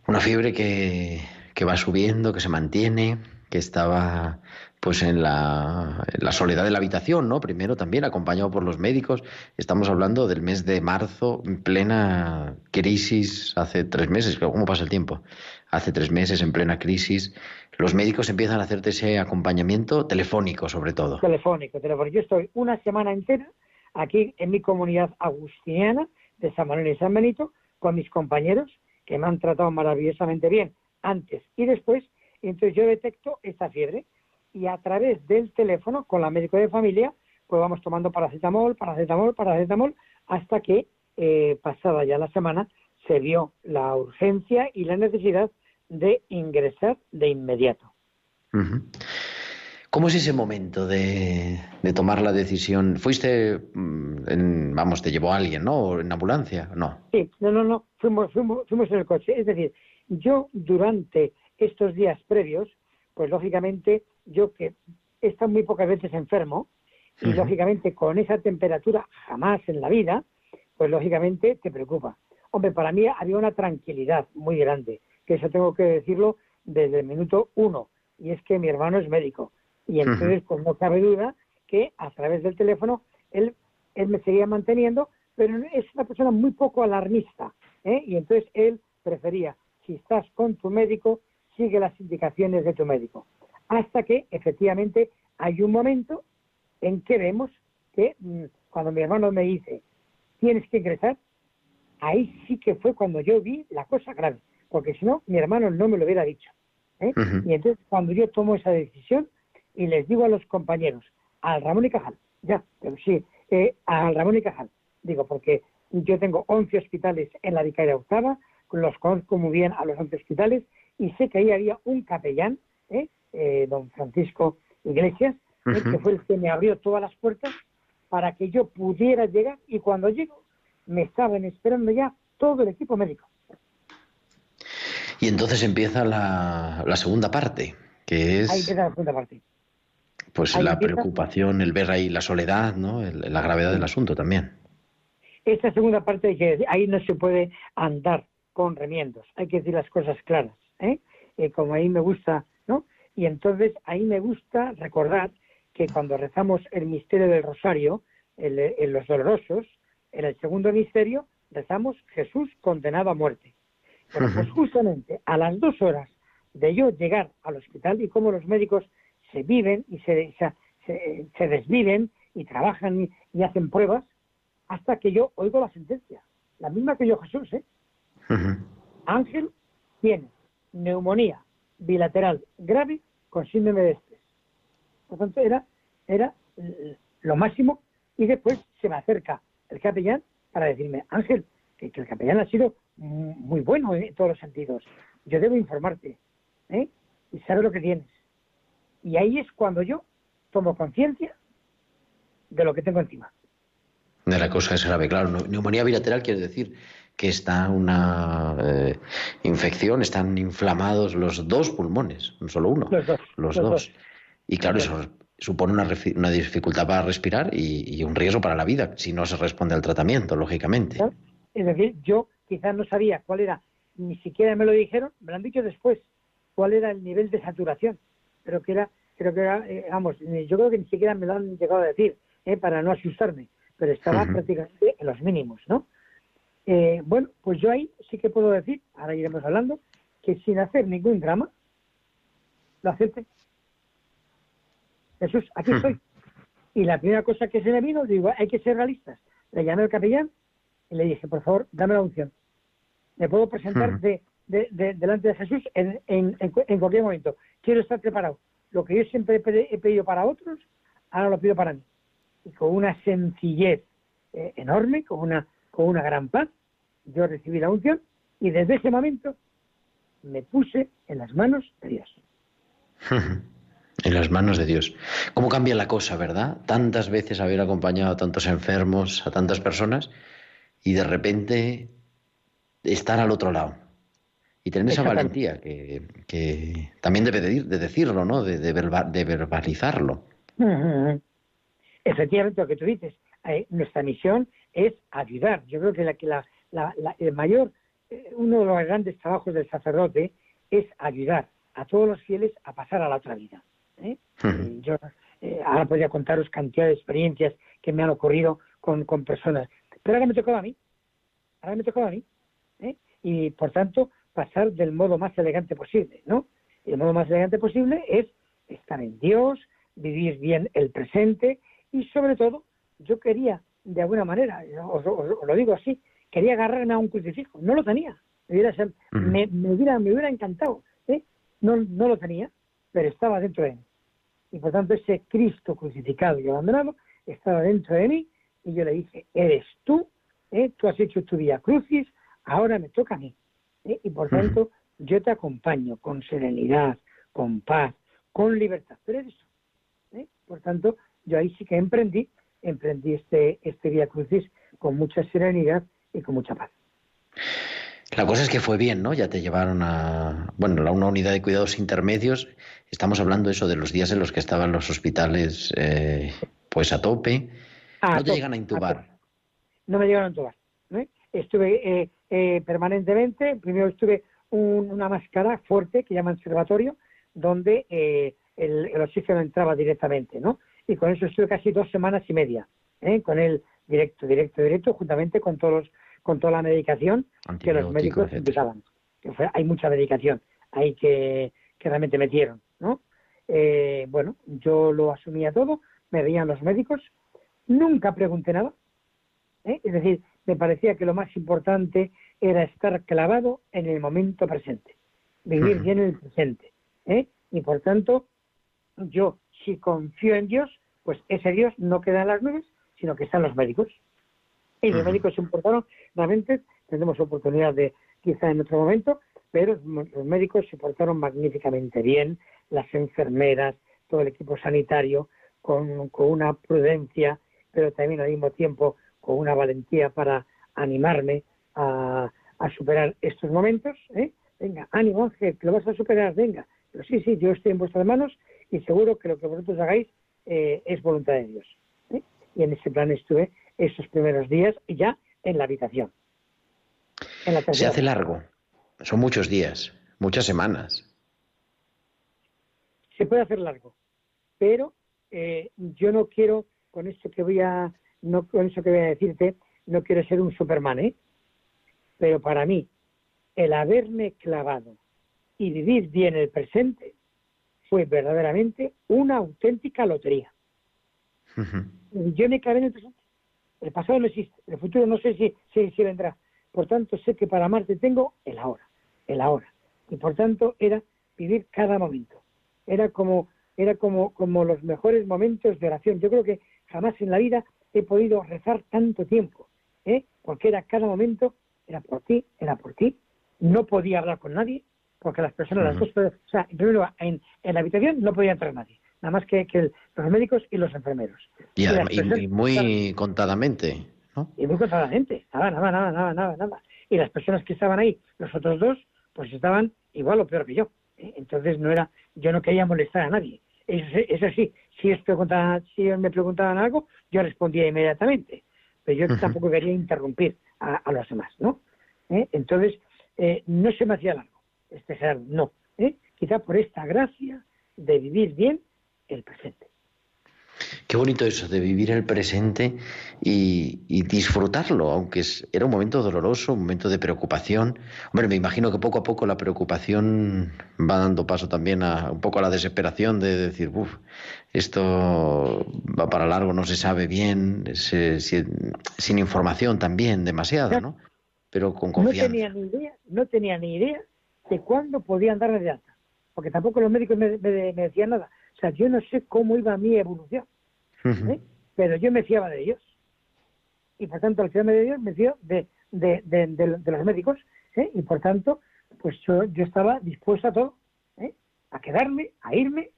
Una fiebre que, que va subiendo, que se mantiene, que estaba pues en la, soledad de la habitación, ¿no? Primero también acompañado por los médicos. Estamos hablando del mes de marzo, en plena crisis, hace tres meses, ¿cómo pasa el tiempo? Hace tres meses, en plena crisis, los médicos empiezan a hacerte ese acompañamiento telefónico, sobre todo. Telefónico, telefónico. Yo estoy una semana entera aquí en mi comunidad agustiniana de San Manuel y San Benito con mis compañeros que me han tratado maravillosamente bien antes y después. Entonces yo detecto esta fiebre y a través del teléfono con la médico de familia pues vamos tomando paracetamol, paracetamol, paracetamol hasta que eh, pasada ya la semana se vio la urgencia y la necesidad de ingresar de inmediato. ¿Cómo es ese momento de, de tomar la decisión? ¿Fuiste, mm, en- vamos, te llevó alguien, ¿no? ¿O ¿En ambulancia? No. Sí, no, no, no, fuimos, fuimos, fuimos en el coche. Es decir, yo durante estos días previos, pues lógicamente, yo que he estado muy pocas veces enfermo, y lógicamente con esa temperatura jamás en la vida, pues lógicamente te preocupa. Hombre, para mí había una tranquilidad muy grande, que eso tengo que decirlo desde el minuto uno, y es que mi hermano es médico, y entonces pues no cabe duda que a través del teléfono él, él me seguía manteniendo, pero es una persona muy poco alarmista, ¿eh? y entonces él prefería, si estás con tu médico, sigue las indicaciones de tu médico. Hasta que efectivamente hay un momento en que vemos que mm, cuando mi hermano me dice, tienes que ingresar, ahí sí que fue cuando yo vi la cosa grave, porque si no, mi hermano no me lo hubiera dicho. ¿eh? Y entonces cuando yo tomo esa decisión y les digo a los compañeros, al Ramón y Cajal, ya, pero sí, eh, al Ramón y Cajal, digo, porque yo tengo 11 hospitales en la Vicaria Octava, los conozco muy bien a los 11 hospitales y sé que ahí había un capellán, ¿eh? Eh, don Francisco Iglesias. Ujú. que fue el que me abrió todas las puertas para que yo pudiera llegar y cuando llego me estaban esperando ya todo el equipo médico. Y entonces empieza la, la segunda parte, que Ahí es empieza la segunda parte. pues ahí la empieza. preocupación, el ver ahí la soledad, ¿no? El- la gravedad del asunto también. Esta segunda parte, hay que decir, ahí no se puede andar con remiendos, hay que decir las cosas claras, ¿eh? Eh, como ahí me gusta. Y entonces ahí me gusta recordar que cuando rezamos el misterio del rosario, en los dolorosos, en el segundo misterio rezamos Jesús condenado a muerte. Bueno, pues justamente a las dos horas de yo llegar al hospital y cómo los médicos se viven y se, se, se- se desviven y trabajan y, y hacen pruebas, hasta que yo oigo la sentencia, la misma que yo Jesús, ¿eh? Ángel tiene neumonía bilateral grave con síndrome de estrés. Por tanto, era, era lo máximo y después se me acerca el capellán para decirme, Ángel, que, que el capellán ha sido mu- muy bueno en todos los sentidos. Yo debo informarte ¿eh? y sabe lo que tienes. Y ahí es cuando yo tomo conciencia de lo que tengo encima. De la cosa es grave, claro. neu- Neumonía bilateral quiere decir que está una eh, infección, están inflamados los dos pulmones, no solo uno, Los dos, los los dos. dos. Y claro, eso supone una, una dificultad para respirar y, y un riesgo para la vida si no se responde al tratamiento, lógicamente. Es decir, yo quizás no sabía cuál era, ni siquiera me lo dijeron, me lo han dicho después, cuál era el nivel de saturación. Pero que era, creo que era, eh, vamos, yo creo que ni siquiera me lo han llegado a decir, eh, para no asustarme, pero estaba Ujú. prácticamente en los mínimos, ¿no? Eh, bueno, pues yo ahí sí que puedo decir, ahora iremos hablando, que sin hacer ningún drama, lo acepté. Jesús, aquí Ujú. estoy. Y la primera cosa que se me vino, digo, hay que ser realistas. le llamé al capellán y le dije, por favor, dame la unción. Me puedo presentar Ujú. de, de- de- delante de Jesús en, en- en cu- en cualquier momento. Quiero estar preparado. Lo que yo siempre he pedido para otros, ahora lo pido para mí. Y con una sencillez eh, enorme, con una, con una gran paz, yo recibí la unción y desde ese momento me puse en las manos de Dios. En las manos de Dios. ¿Cómo cambia la cosa, verdad? Tantas veces haber acompañado a tantos enfermos, a tantas personas, y de repente estar al otro lado. Y tener esa valentía que, que también debe de, ir- de decirlo, ¿no? De, de verba- de verbalizarlo. Efectivamente, lo que tú dices, eh, nuestra misión es ayudar. Yo creo que, la, que la- la- el mayor, eh, uno de los grandes trabajos del sacerdote es ayudar a todos los fieles a pasar a la otra vida. ¿eh? Yo eh, ahora podría contaros cantidad de experiencias que me han ocurrido con, con personas, pero ahora me tocó a mí, ahora me tocó a mí, ¿eh? y por tanto pasar del modo más elegante posible, ¿no? Y el modo más elegante posible es estar en Dios, vivir bien el presente y sobre todo yo quería de alguna manera, os, os- os lo digo así, quería agarrarme a un crucifijo, no lo tenía, me hubiera, me, me hubiera, me hubiera encantado, ¿eh? no, no lo tenía, pero estaba dentro de mí. Y por tanto ese Cristo crucificado y abandonado estaba dentro de mí y yo le dije, eres tú, ¿eh? tú has hecho tu vía crucis, ahora me toca a mí. ¿eh? Y por tanto yo te acompaño con serenidad, con paz, con libertad. Pero eres tú. ¿eh? Por tanto, yo ahí sí que emprendí, emprendí este, este vía crucis con mucha serenidad y con mucha paz. La cosa es que fue bien, ¿no? Ya te llevaron a, bueno, a una unidad de cuidados intermedios. Estamos hablando eso de los días en los que estaban los hospitales, eh, pues a tope. No te tope, llegan a intubar. no me llegaron a entubar. ¿eh? Estuve eh, eh, permanentemente, primero estuve un- una máscara fuerte que llaman observatorio, donde eh, el, el oxígeno entraba directamente, ¿no? Y con eso estuve casi dos semanas y media, ¿eh? con el directo, directo, directo, juntamente con todos los- con toda la medicación que los médicos utilizaban. Hay mucha medicación ahí que, que realmente metieron, ¿no? Eh, bueno, yo lo asumía todo, me veían los médicos, nunca pregunté nada, ¿eh? Es decir, me parecía que lo más importante era estar clavado en el momento presente, vivir bien el presente. ¿eh? Y por tanto, yo si confío en Dios, pues ese Dios no queda en las nubes, sino que están los médicos. Y los médicos se portaron, realmente, tendremos oportunidad de quizá en otro momento, pero los médicos se portaron magníficamente bien, las enfermeras, todo el equipo sanitario, con, con una prudencia, pero también al mismo tiempo con una valentía para animarme a, a superar estos momentos. ¿eh? Venga, ánimo Ángel, que lo vas a superar, venga. Pero sí, sí, yo estoy en vuestras manos y seguro que lo que vosotros hagáis eh, es voluntad de Dios. ¿eh? Y en ese plan estuve esos primeros días ya en la habitación. En la Se hace largo. Son muchos días, muchas semanas. se puede hacer largo, pero eh, yo no quiero, con esto que voy a, no con eso que voy a decirte, no quiero ser un Superman, ¿eh? Pero para mí, el haberme clavado y vivir bien el presente fue verdaderamente una auténtica lotería. Yo me clavé en el presente. El pasado no existe, el futuro no sé si, si, si vendrá. Por tanto, sé que para amarte tengo el ahora, el ahora. Y por tanto, era vivir cada momento. Era como, era como, como los mejores momentos de oración. Yo creo que jamás en la vida he podido rezar tanto tiempo, ¿eh? porque era cada momento, era por ti, era por ti. No podía hablar con nadie, porque las personas, las dos, o sea, en primer lugar, en, en la habitación no podía entrar nadie, nada más que, que el- los médicos y los enfermeros. Y, las además- y- personas- y muy contadamente, ¿no? y muy contadamente, nada, nada, nada, nada, nada, nada. Y las personas que estaban ahí, los otros dos, pues estaban igual o peor que yo. ¿eh? Entonces no era, yo no quería molestar a nadie. Eso, eso sí, si ellos, preguntaban, si ellos me preguntaban algo, yo respondía inmediatamente. Pero yo tampoco quería interrumpir a, a los demás, ¿no? ¿Eh? Entonces, eh, no se me hacía largo este no. ¿eh? Quizá por esta gracia de vivir bien el presente. Qué bonito eso de vivir el presente y, y disfrutarlo, aunque es- era un momento doloroso, un momento de preocupación. Hombre, me imagino que poco a poco la preocupación va dando paso también a un poco a la desesperación de decir, uff, esto va para largo, no se sabe bien, se- sin información también demasiada, ¿no? Pero con No confianza. tenía ni idea, no tenía ni idea de cuándo podían darme de alta, porque tampoco los médicos me, me- me decían nada. O sea, yo no sé cómo iba mi evolución. ¿eh? pero yo me fiaba de Dios. Y por tanto, al fiarme de Dios, me fío de, de, de- de- los médicos, ¿eh? y por tanto, pues yo, yo estaba dispuesto a todo, ¿eh? a quedarme, a irme.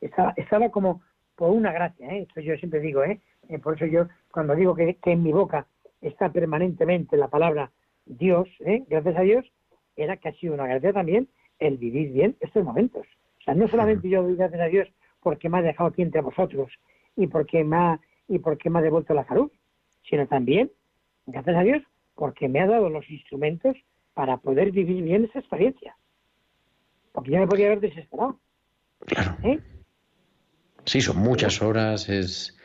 estaba, estaba como por una gracia, ¿eh? esto yo siempre digo, ¿eh? Eh, por eso yo cuando digo que, que en mi boca está permanentemente la palabra Dios, ¿eh? gracias a Dios, era que ha sido una gracia también el vivir bien estos momentos. O sea, no solamente yo doy gracias a Dios porque me ha dejado aquí entre vosotros y porque me ha, y porque me ha devuelto la salud, sino también, gracias a Dios, porque me ha dado los instrumentos para poder vivir bien esa experiencia. Porque yo me podía haber desesperado. Claro. ¿eh? Sí, son muchas horas, es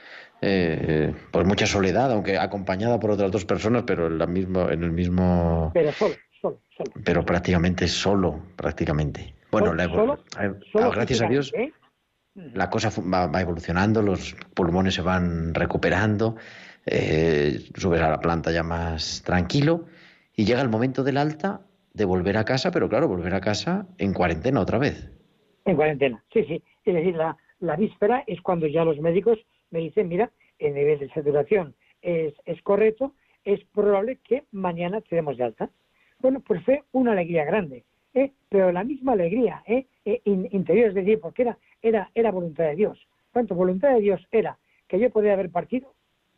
eh, pues mucha soledad, aunque acompañada por otras dos personas, pero en, la mismo, en el mismo, Pero solo, solo, solo. pero prácticamente solo, prácticamente. Bueno, la solo- eh, solo gracias a Dios, ¿eh? la cosa va, va evolucionando, los pulmones se van recuperando, eh, subes a la planta ya más tranquilo y llega el momento del alta de volver a casa, pero claro, volver a casa en cuarentena otra vez. En cuarentena, sí, sí. Es decir, la, la víspera es cuando ya los médicos me dicen, mira, el nivel de saturación es, es correcto, es probable que mañana te demos de alta. Bueno, pues fue una alegría grande, ¿eh? pero la misma alegría ¿eh? Eh, in- interior, es decir, porque era, era, era voluntad de Dios. Tanto voluntad de Dios era que yo podía haber partido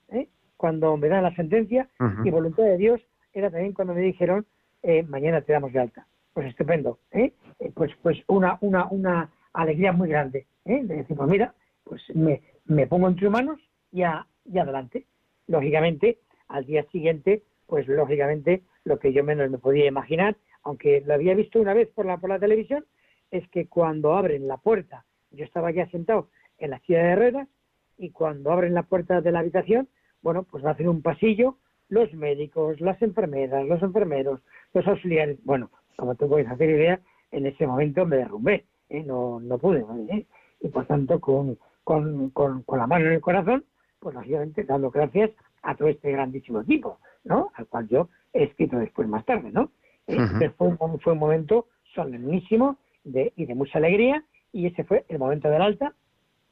¿eh? cuando me dan la sentencia y voluntad de Dios era también cuando me dijeron eh, mañana te damos de alta. Pues estupendo, ¿eh? Eh, pues pues una una una alegría muy grande, ¿eh? de decir pues mira, pues me, me pongo en tus manos y, a- y adelante. Lógicamente, al día siguiente, pues lógicamente lo que yo menos me podía imaginar, aunque lo había visto una vez por la por la televisión, es que cuando abren la puerta, yo estaba ya sentado en la silla de ruedas y cuando abren la puerta de la habitación, bueno, pues va a hacer un pasillo los médicos, las enfermeras, los enfermeros, los auxiliares. Bueno, como tú puedes hacer idea, en ese momento me derrumbé, ¿eh? no, no pude. ¿eh? Y por tanto, con, con, con, con la mano en el corazón, pues lógicamente dando gracias a todo este grandísimo equipo, ¿no? Al cual yo he escrito después más tarde, ¿no? Entonces fue, un, fue un momento solemnísimo de, y de mucha alegría y ese fue el momento del alta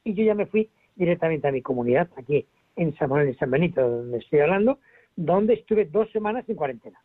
y yo ya me fui directamente a mi comunidad aquí en San Manuel y San Benito, donde estoy hablando, donde estuve dos semanas en cuarentena.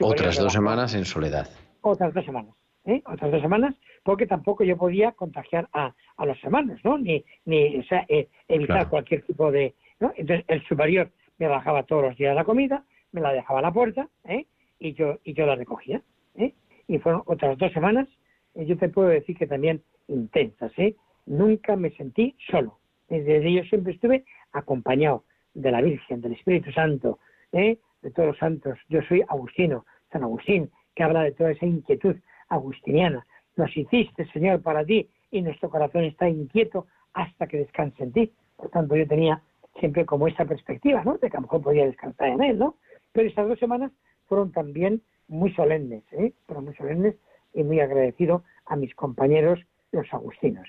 Otras dos semanas en soledad. otras dos semanas, ¿eh? otras dos semanas, porque tampoco yo podía contagiar a, a los hermanos, ¿no? Ni, ni o sea, eh, evitar Claro. cualquier tipo de, ¿no? Entonces el superior me bajaba todos los días la comida, me la dejaba a la puerta, ¿eh? Y yo y yo la recogía, ¿eh? Y fueron otras dos semanas, eh, yo te puedo decir que también intensas, ¿eh? Nunca me sentí solo. Desde yo siempre estuve acompañado de la Virgen, del Espíritu Santo, ¿eh? de todos los santos. Yo soy Agustino, San Agustín, que habla de toda esa inquietud agustiniana. Nos hiciste, Señor, para ti, y nuestro corazón está inquieto hasta que descanse en ti. Por tanto, yo tenía siempre como esa perspectiva, ¿no? De que a lo mejor podía descansar en él, ¿no? Pero esas dos semanas fueron también muy solemnes, ¿eh? Fueron muy solemnes y muy agradecido a mis compañeros, los agustinos.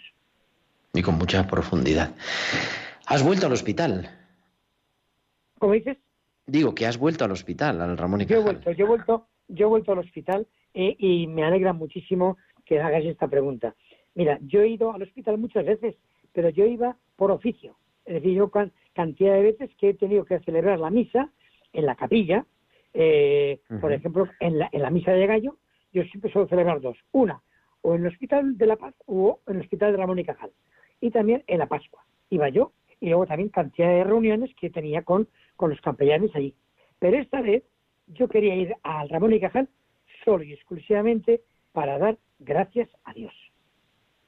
Y con mucha profundidad. ¿Has vuelto al hospital? ¿Cómo dices? Digo que has vuelto al hospital, al Ramón y Yo he Cajal. vuelto, yo he vuelto, yo he vuelto al hospital eh, y me alegra muchísimo que hagas esta pregunta. Mira, yo he ido al hospital muchas veces, pero yo iba por oficio. Es decir, yo cantidad de veces que he tenido que celebrar la misa en la capilla, eh, por ejemplo, en la, en la misa de gallo, yo siempre suelo celebrar dos. Una, o en el Hospital de la Paz o en el Hospital de Ramón y Cajal. Y también en la Pascua. Iba yo y luego también cantidad de reuniones que tenía con, con los capellanes allí. Pero esta vez yo quería ir al Ramón y Cajal solo y exclusivamente para dar gracias a Dios.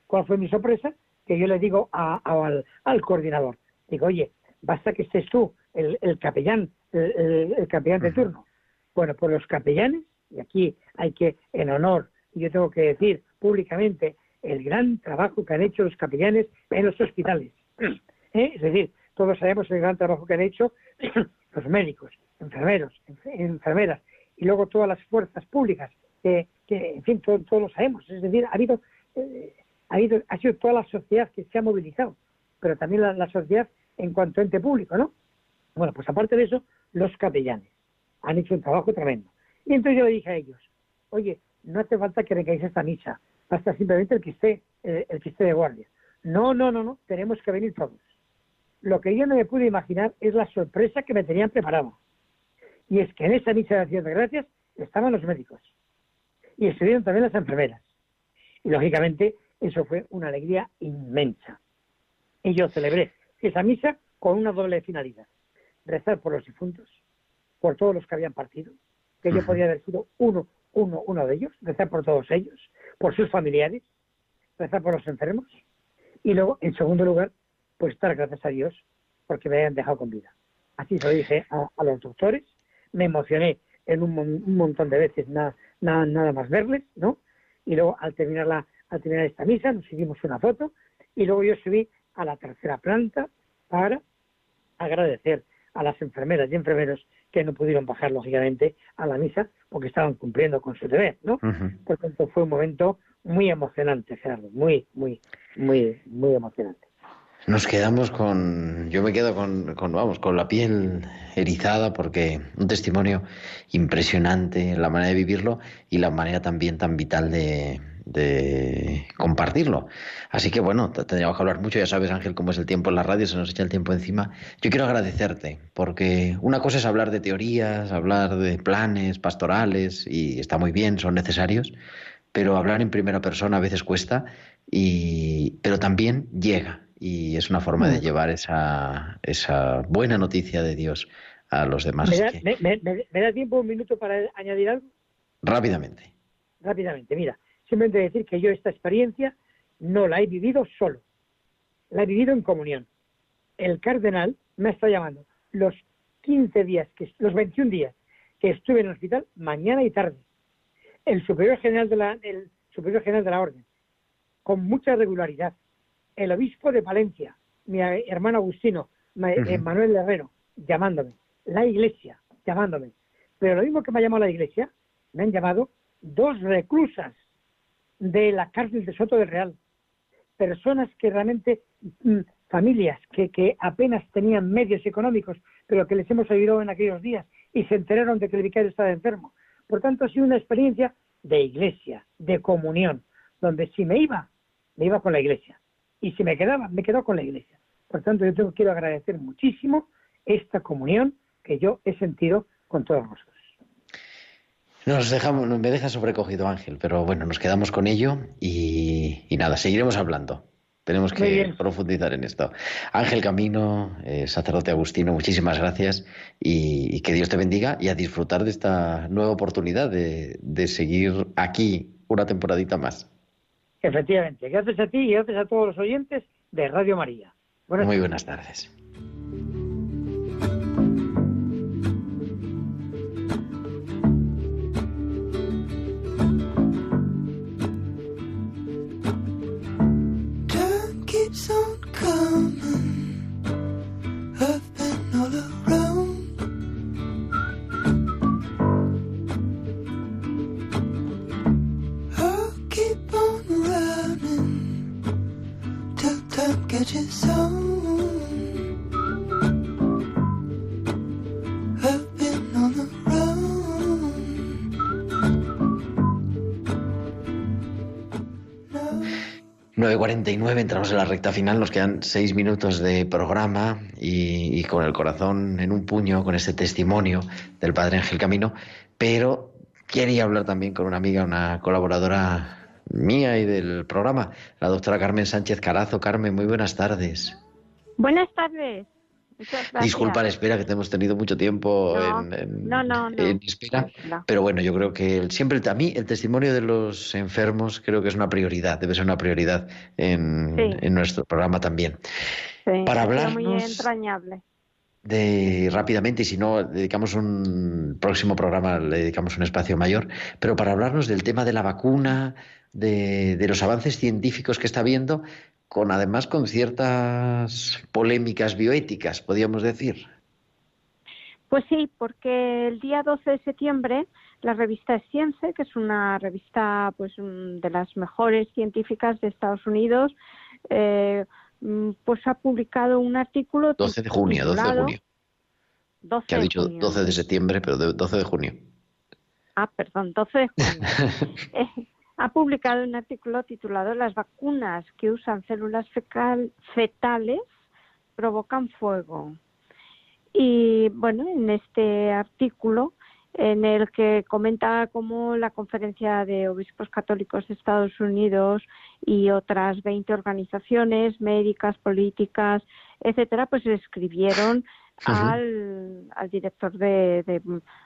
¿Cuál fue mi sorpresa? Que yo le digo a- a- al, al coordinador, digo, oye, basta que estés tú, el, el capellán, el, el- el capellán de turno. Bueno, pues los capellanes, y aquí hay que, en honor, y yo tengo que decir públicamente, el gran trabajo que han hecho los capellanes en los hospitales. ¿Eh? Es decir, todos sabemos el gran trabajo que han hecho los médicos, enfermeros, enf- enfermeras y luego todas las fuerzas públicas, que, que, en fin, todo- todos lo sabemos. Es decir, ha habido, eh, ha habido, ha sido toda la sociedad que se ha movilizado, pero también la, la sociedad en cuanto a ente público, ¿no? Bueno, pues aparte de eso, los capellanes han hecho un trabajo tremendo. Y entonces yo le dije a ellos, oye, no hace falta que vengáis esta misa, basta simplemente el que esté, eh, el que esté de guardia. No, no, no, no, tenemos que venir todos. Lo que yo no me pude imaginar es la sorpresa que me tenían preparada. Y es que en esa misa de acción de gracias estaban los médicos. Y estuvieron también las enfermeras. Y lógicamente eso fue una alegría inmensa. Y yo celebré esa misa con una doble finalidad. Rezar por los difuntos, por todos los que habían partido, que yo podía haber sido uno, uno, uno de ellos, rezar por todos ellos, por sus familiares, rezar por los enfermos. Y luego, en segundo lugar, pues dar gracias a Dios porque me hayan dejado con vida. Así se lo dije a, a los doctores, me emocioné en un, un montón de veces, nada, nada, nada más verles, ¿no? Y luego al terminar, la, al terminar esta misa nos hicimos una foto y luego yo subí a la tercera planta para agradecer a las enfermeras y enfermeros que no pudieron bajar lógicamente a la misa porque estaban cumpliendo con su deber, ¿no? Ujú. Por tanto fue un momento muy emocionante, Gerardo, muy, muy, muy, muy emocionante. Nos quedamos con, yo me quedo con, con, vamos, con la piel erizada porque un testimonio impresionante, la manera de vivirlo y la manera también tan vital de, de compartirlo. Así que bueno, te- tendríamos que hablar mucho, ya sabes Ángel cómo es el tiempo en la radio, se nos echa el tiempo encima. Yo quiero agradecerte porque una cosa es hablar de teorías, hablar de planes pastorales y está muy bien, son necesarios, pero hablar en primera persona a veces cuesta, y, pero también llega y es una forma de llevar esa, esa buena noticia de Dios a los demás. ¿Me da, que- me- me- me- me da tiempo un minuto para añadir algo? rápidamente. Rápidamente, mira, simplemente decir que yo esta experiencia no la he vivido solo, la he vivido en comunión. El cardenal me está llamando los 15 días, que, los 21 días que estuve en el hospital, mañana y tarde. El superior general de la, el superior general de la orden, con mucha regularidad. El obispo de Palencia, mi hermano Agustino. Manuel Herrero, llamándome. La iglesia, llamándome. Pero lo mismo que me ha llamado la iglesia, me han llamado dos reclusas de la cárcel de Soto del Real. Personas que realmente, mm, familias que, que apenas tenían medios económicos, pero que les hemos ayudado en aquellos días y se enteraron de que el vicario estaba enfermo. Por tanto, ha sido una experiencia de iglesia, de comunión, donde si me iba, me iba con la iglesia. Y si me quedaba, me quedaba con la iglesia. Por tanto, yo quiero agradecer muchísimo esta comunión que yo he sentido con todos vosotros. Nos dejamos, me deja sobrecogido Ángel, pero bueno, nos quedamos con ello y, y nada, seguiremos hablando. Tenemos que profundizar en esto. Ángel Camino, eh, sacerdote agustino, muchísimas gracias y, y que Dios te bendiga y a disfrutar de esta nueva oportunidad de, de seguir aquí una temporadita más. Efectivamente, gracias a ti y gracias a todos los oyentes de Radio María. Buenas Muy buenas tardes. 9.49, entramos en la recta final, nos quedan seis minutos de programa y, y con el corazón en un puño con este testimonio del Padre Ángel Camino, pero quería hablar también con una amiga, una colaboradora mía y del programa, la doctora Carmen Sánchez Carazo. Carmen, muy buenas tardes. Buenas tardes. Muchas gracias. Disculpa la espera, que te hemos tenido mucho tiempo No, en, en- no, no, no. en espera. Pero bueno, yo creo que el- siempre el- a mí el testimonio de los enfermos creo que es una prioridad, debe ser una prioridad en, Sí. en nuestro programa también. Sí, para ha sido muy hablarnos- entrañable. De rápidamente, y si no, dedicamos un próximo programa, le dedicamos un espacio mayor, pero para hablarnos del tema de la vacuna, de, de los avances científicos que está habiendo, con además con ciertas polémicas bioéticas, podríamos decir. Pues sí, porque el día 12 de septiembre la revista Science, que es una revista pues de las mejores científicas de Estados Unidos, eh, mm, pues ha publicado un artículo 12 de junio, 12 de junio. 12 Que ha dicho junio. 12 de septiembre, pero de- 12 de junio. Ah, perdón, 12 de junio. Ha publicado un artículo titulado Las vacunas que usan células fetales provocan fuego. Y bueno, en este artículo en el que comenta cómo la Conferencia de Obispos Católicos de Estados Unidos y otras 20 organizaciones médicas, políticas, etcétera, pues escribieron Al, al director de, de,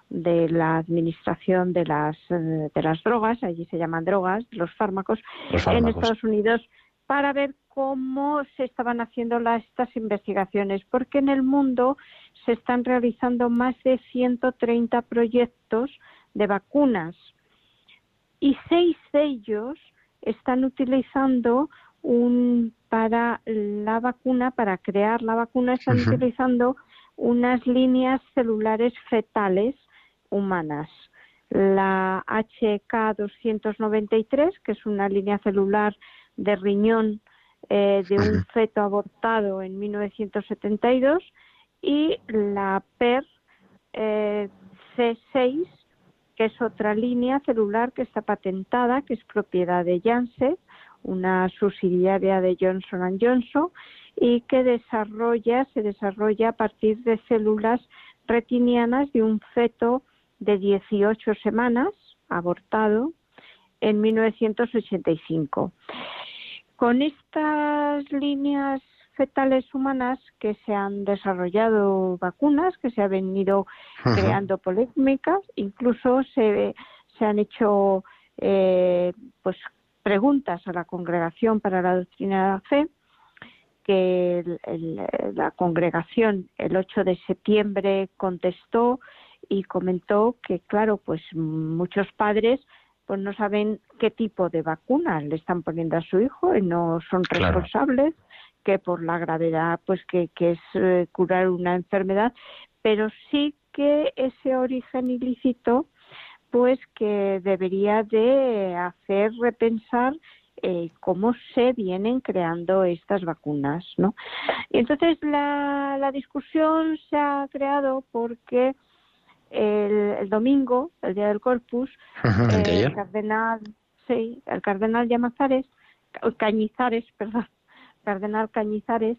de la administración de las eh, de las drogas, allí se llaman drogas, los fármacos, Los en fármacos. Estados Unidos para ver cómo se estaban haciendo las, estas investigaciones, porque en el mundo se están realizando más de 130 proyectos de vacunas. Y seis de ellos están utilizando un para la vacuna, para crear la vacuna, están utilizando unas líneas celulares fetales humanas. La HK293, que es una línea celular de riñón eh, de un feto abortado en 1972, y la PER eh, C6, que es otra línea celular que está patentada, que es propiedad de Janssen, una subsidiaria de Johnson Johnson, y que desarrolla, se desarrolla a partir de células retinianas de un feto de 18 semanas abortado en 1985. Con estas líneas fetales humanas que se han desarrollado vacunas, que se ha venido creando polémicas, incluso se, se han hecho eh, pues preguntas a la Congregación para la Doctrina de la Fe, que el- el- la congregación el 8 de septiembre contestó y comentó que, claro, pues muchos padres pues no saben qué tipo de vacuna le están poniendo a su hijo y no son Claro. responsables, que por la gravedad, pues que, que es eh, curar una enfermedad, pero sí que ese origen ilícito, pues que debería de hacer repensar eh, cómo se vienen creando estas vacunas, ¿no? Y entonces la, la discusión se ha creado porque el, el domingo, el día del Corpus, Ujú, eh, el cardenal, sí, el cardenal Llamazares, Ca- Cañizares, perdón, cardenal Cañizares,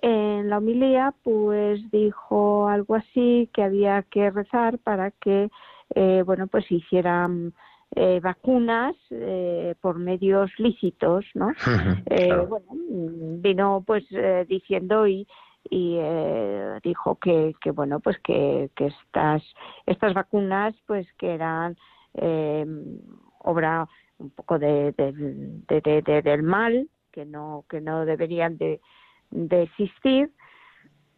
en la homilía, pues dijo algo así que había que rezar para que, eh, bueno, pues se hicieran eh, vacunas eh, por medios lícitos, ¿no? Eh, claro. Bueno, vino pues eh, diciendo y y eh, dijo que, que bueno pues que, que estas estas vacunas pues que eran eh, obra un poco de, del- de- de- de- del mal que no que no deberían de, de existir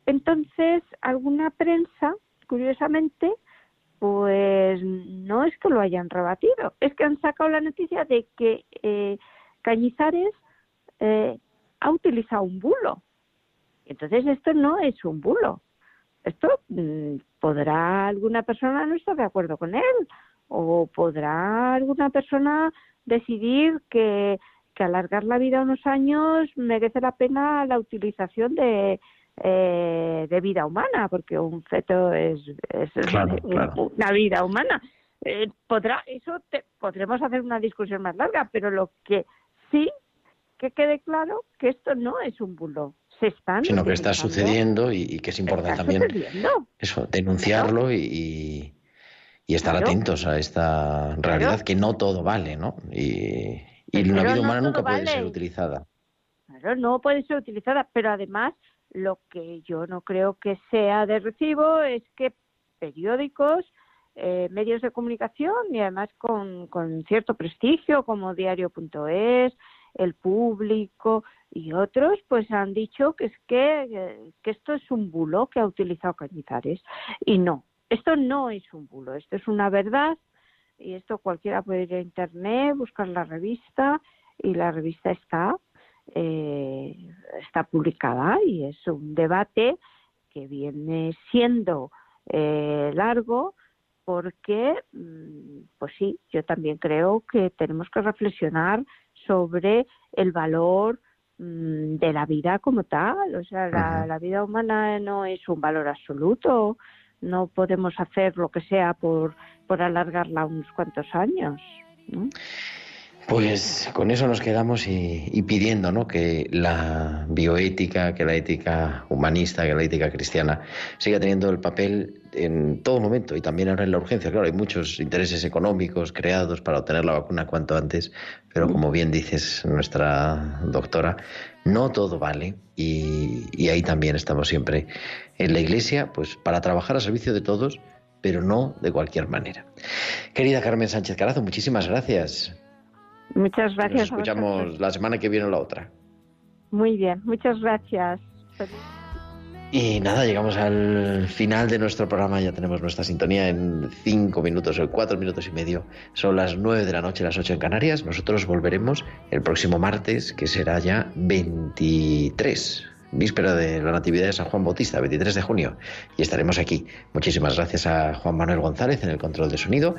entonces alguna prensa curiosamente pues no es que lo hayan rebatido es que han sacado la noticia de que eh, Cañizares eh, ha utilizado un bulo entonces esto no es un bulo. Esto mm, podrá alguna persona no estar de acuerdo con él o podrá alguna persona decidir que, que alargar la vida unos años merece la pena la utilización de, eh, de vida humana, porque un feto es, es Claro, un- claro. una vida humana. Eh, podrá eso te- podremos hacer una discusión más larga, pero lo que sí que quede claro que esto no es un bulo. Se están Sino que está sucediendo y, y que es importante también eso, denunciarlo y, y- y estar atentos a esta realidad que no todo vale, ¿no? Y, y la vida no humana nunca puede ser utilizada. Claro, no puede ser utilizada, pero además lo que yo no creo que sea de recibo es que periódicos, eh, medios de comunicación y además con, cierto prestigio como diario.es, El Público y otros, pues han dicho que es que esto es un bulo que ha utilizado Cañizares. Y no, esto no es un bulo, esto es una verdad y esto cualquiera puede ir a internet, buscar la revista y la revista está eh, está publicada y es un debate que viene siendo eh, largo porque, mm, pues sí, yo también creo que tenemos que reflexionar sobre el valor mm, de la vida como tal. O sea, la, la vida humana no es un valor absoluto. No podemos hacer lo que sea por, por alargarla unos cuantos años. ¿no? Pues con eso nos quedamos y, y pidiendo ¿no? que la bioética, que la ética humanista, que la ética cristiana siga teniendo el papel en todo momento y también ahora en la urgencia. Claro, hay muchos intereses económicos creados para obtener la vacuna cuanto antes, pero como bien dices nuestra doctora, no todo vale y, y ahí también estamos siempre en la Iglesia, pues para trabajar a servicio de todos, pero no de cualquier manera. Querida Carmen Sánchez Carazo, muchísimas gracias. Muchas Nos gracias. a escuchamos la semana que viene o la otra. Muy bien, muchas gracias. Y nada, llegamos al final de nuestro programa. Ya tenemos nuestra sintonía en cinco minutos o cuatro minutos y medio. Son las nueve de la noche, las ocho en Canarias. Nosotros volveremos el próximo martes, que será ya 23, víspera de la Natividad de San Juan Bautista, 23 de junio. Y estaremos aquí. Muchísimas gracias a Juan Manuel González en el control de sonido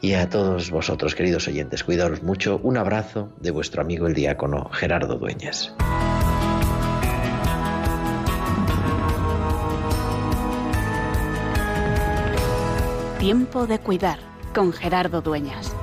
y a todos vosotros, queridos oyentes. Cuidaos mucho. Un abrazo de vuestro amigo el diácono Gerardo Dueñas. Tiempo de cuidar con Gerardo Dueñas.